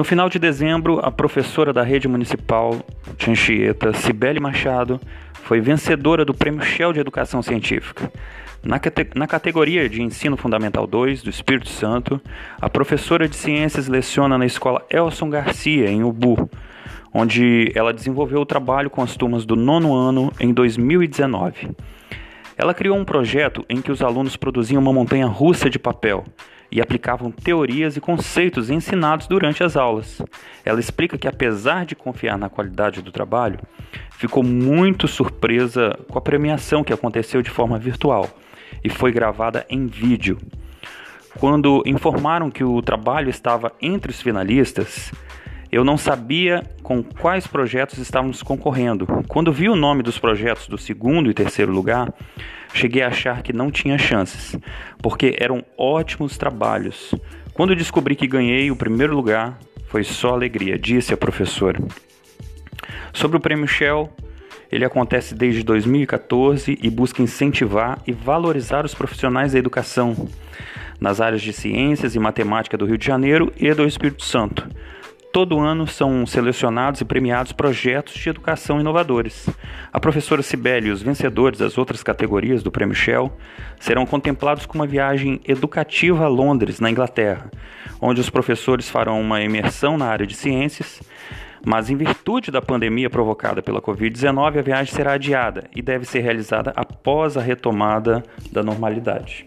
No final de dezembro, a professora da rede municipal de Anchieta, Cibele Machado, foi vencedora do Prêmio Shell de Educação Científica. Na, cate na categoria de Ensino Fundamental 2 do Espírito Santo, a professora de ciências leciona na escola Elson Garcia, em Ubu, onde ela desenvolveu o trabalho com as turmas do nono ano em 2019. Ela criou um projeto em que os alunos produziam uma montanha russa de papel e aplicavam teorias e conceitos ensinados durante as aulas. Ela explica que, apesar de confiar na qualidade do trabalho, ficou muito surpresa com a premiação que aconteceu de forma virtual e foi gravada em vídeo. Quando informaram que o trabalho estava entre os finalistas, eu não sabia com quais projetos estávamos concorrendo. Quando vi o nome dos projetos do segundo e terceiro lugar, cheguei a achar que não tinha chances, porque eram ótimos trabalhos. Quando descobri que ganhei o primeiro lugar, foi só alegria, disse a professora. Sobre o prêmio Shell, ele acontece desde 2014 e busca incentivar e valorizar os profissionais da educação nas áreas de ciências e matemática do Rio de Janeiro e do Espírito Santo Todo ano são selecionados e premiados projetos de educação inovadores. A professora Cibele e os vencedores das outras categorias do Prêmio Shell serão contemplados com uma viagem educativa a Londres, na Inglaterra, onde os professores farão uma imersão na área de ciências. Mas, em virtude da pandemia provocada pela Covid-19, a viagem será adiada e deve ser realizada após a retomada da normalidade.